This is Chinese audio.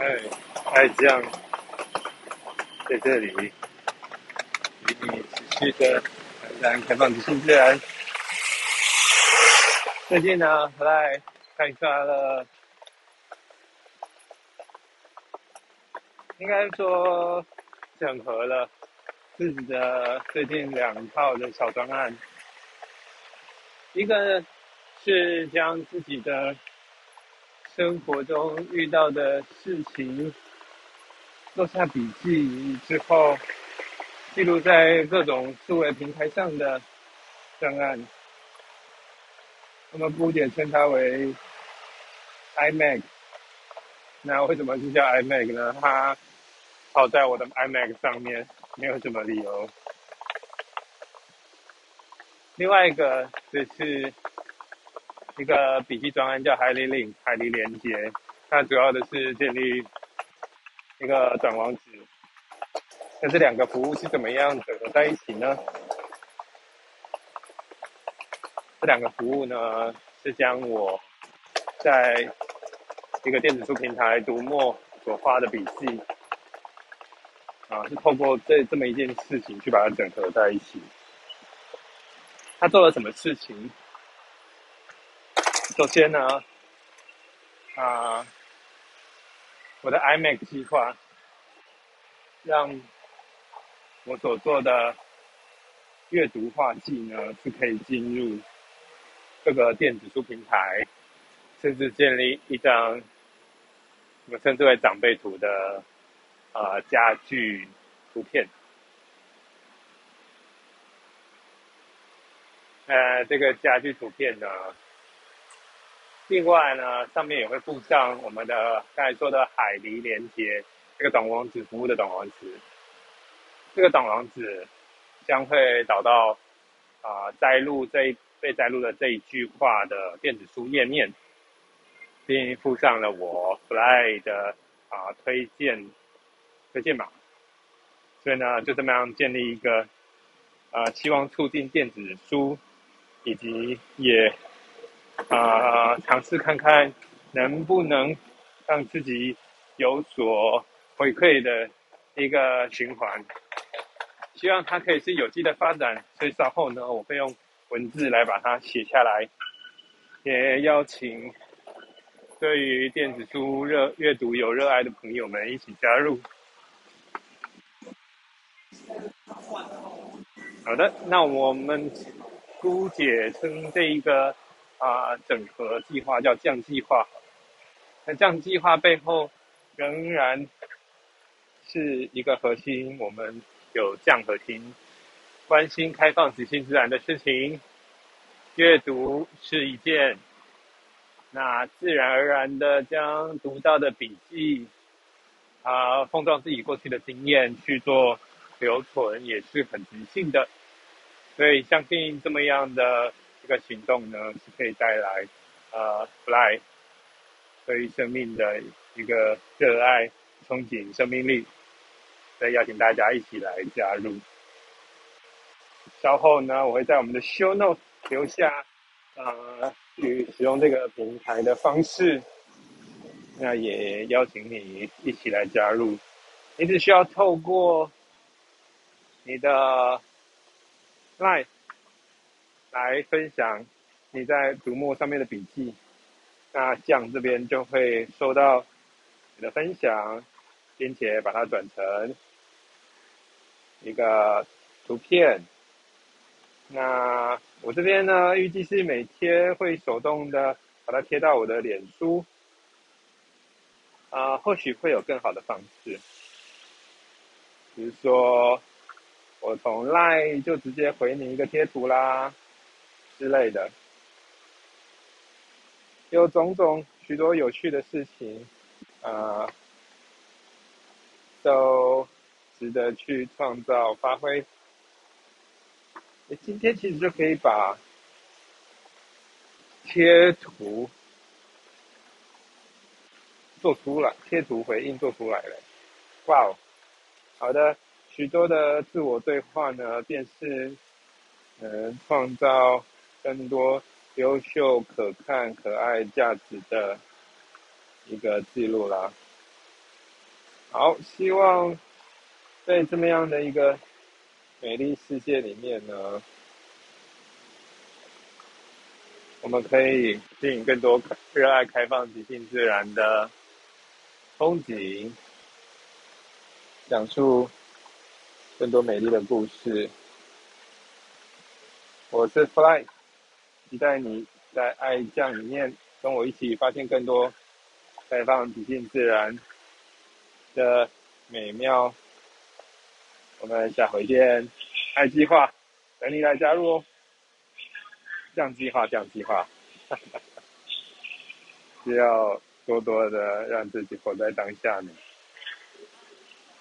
哎，爱酱在这里与你持续的谈谈开放的新自然。最近呢，来开发了，应该说整合了自己的最近两套的小专案，一个是将自己的。生活中遇到的事情，做下笔记之后，记录在各种数位平台上的档案，我们姑且称它为 iMac。那为什么是叫 iMac 呢？它跑在我的 iMac 上面，没有什么理由。另外一个就是。一个笔记专案叫海里领海里连接，它主要的是建立一个转网址。那这两个服务是怎么样整合在一起呢？这两个服务呢，是将我在一个电子书平台读墨所发的笔记，啊，是透过这这么一件事情去把它整合在一起。他做了什么事情？首先呢，啊，我的 iMac 计划让我所做的阅读画技呢是可以进入各个电子书平台，甚至建立一张我称之为长辈图的啊家具图片。呃，这个家具图片呢。另外呢，上面也会附上我们的刚才说的海狸连接这个短网址服务的短网址。这个短网址将会导到啊摘录这一被摘录的这一句话的电子书页面，并附上了我 Fly 的啊推荐推荐码。所以呢，就这么样建立一个啊希望促进电子书以及也。啊，尝试看看能不能让自己有所回馈的一个循环，希望它可以是有机的发展。所以稍后呢，我会用文字来把它写下来，也邀请对于电子书热阅读有热爱的朋友们一起加入。好的，那我们姑且称这一个。啊，整合计划叫降计划，那降计划背后仍然是一个核心，我们有降核心，关心开放、即兴自然的事情，阅读是一件，那自然而然的将读到的笔记啊，碰撞自己过去的经验去做留存，也是很即兴的，所以相信这么样的。这个行动呢，是可以带来呃，fly 对于生命的一个热爱、憧憬、生命力，所以邀请大家一起来加入。稍后呢，我会在我们的 show note 留下呃，去使用这个平台的方式，那也邀请你一起来加入。你只需要透过你的 line。来分享你在读墨上面的笔记，那酱这边就会收到你的分享，并且把它转成一个图片。那我这边呢，预计是每天会手动的把它贴到我的脸书，啊，或许会有更好的方式，比如说我从 Line 就直接回你一个贴图啦。之类的，有种种许多有趣的事情，啊，都值得去创造发挥。今天其实就可以把贴图做出来，贴图回应做出来了。哇哦，好的，许多的自我对话呢，便是嗯创造。更多优秀、可看、可爱、价值的一个记录啦。好，希望在这么样的一个美丽世界里面呢，我们可以吸引更多热爱开放、即兴自然的风景，讲述更多美丽的故事。我是 Fly，期待你在爱酱里面跟我一起发现更多开放、即兴自然。的美妙，我们下回见。爱计划，等你来加入哦。降计划，降计划，需要多多的让自己活在当下呢。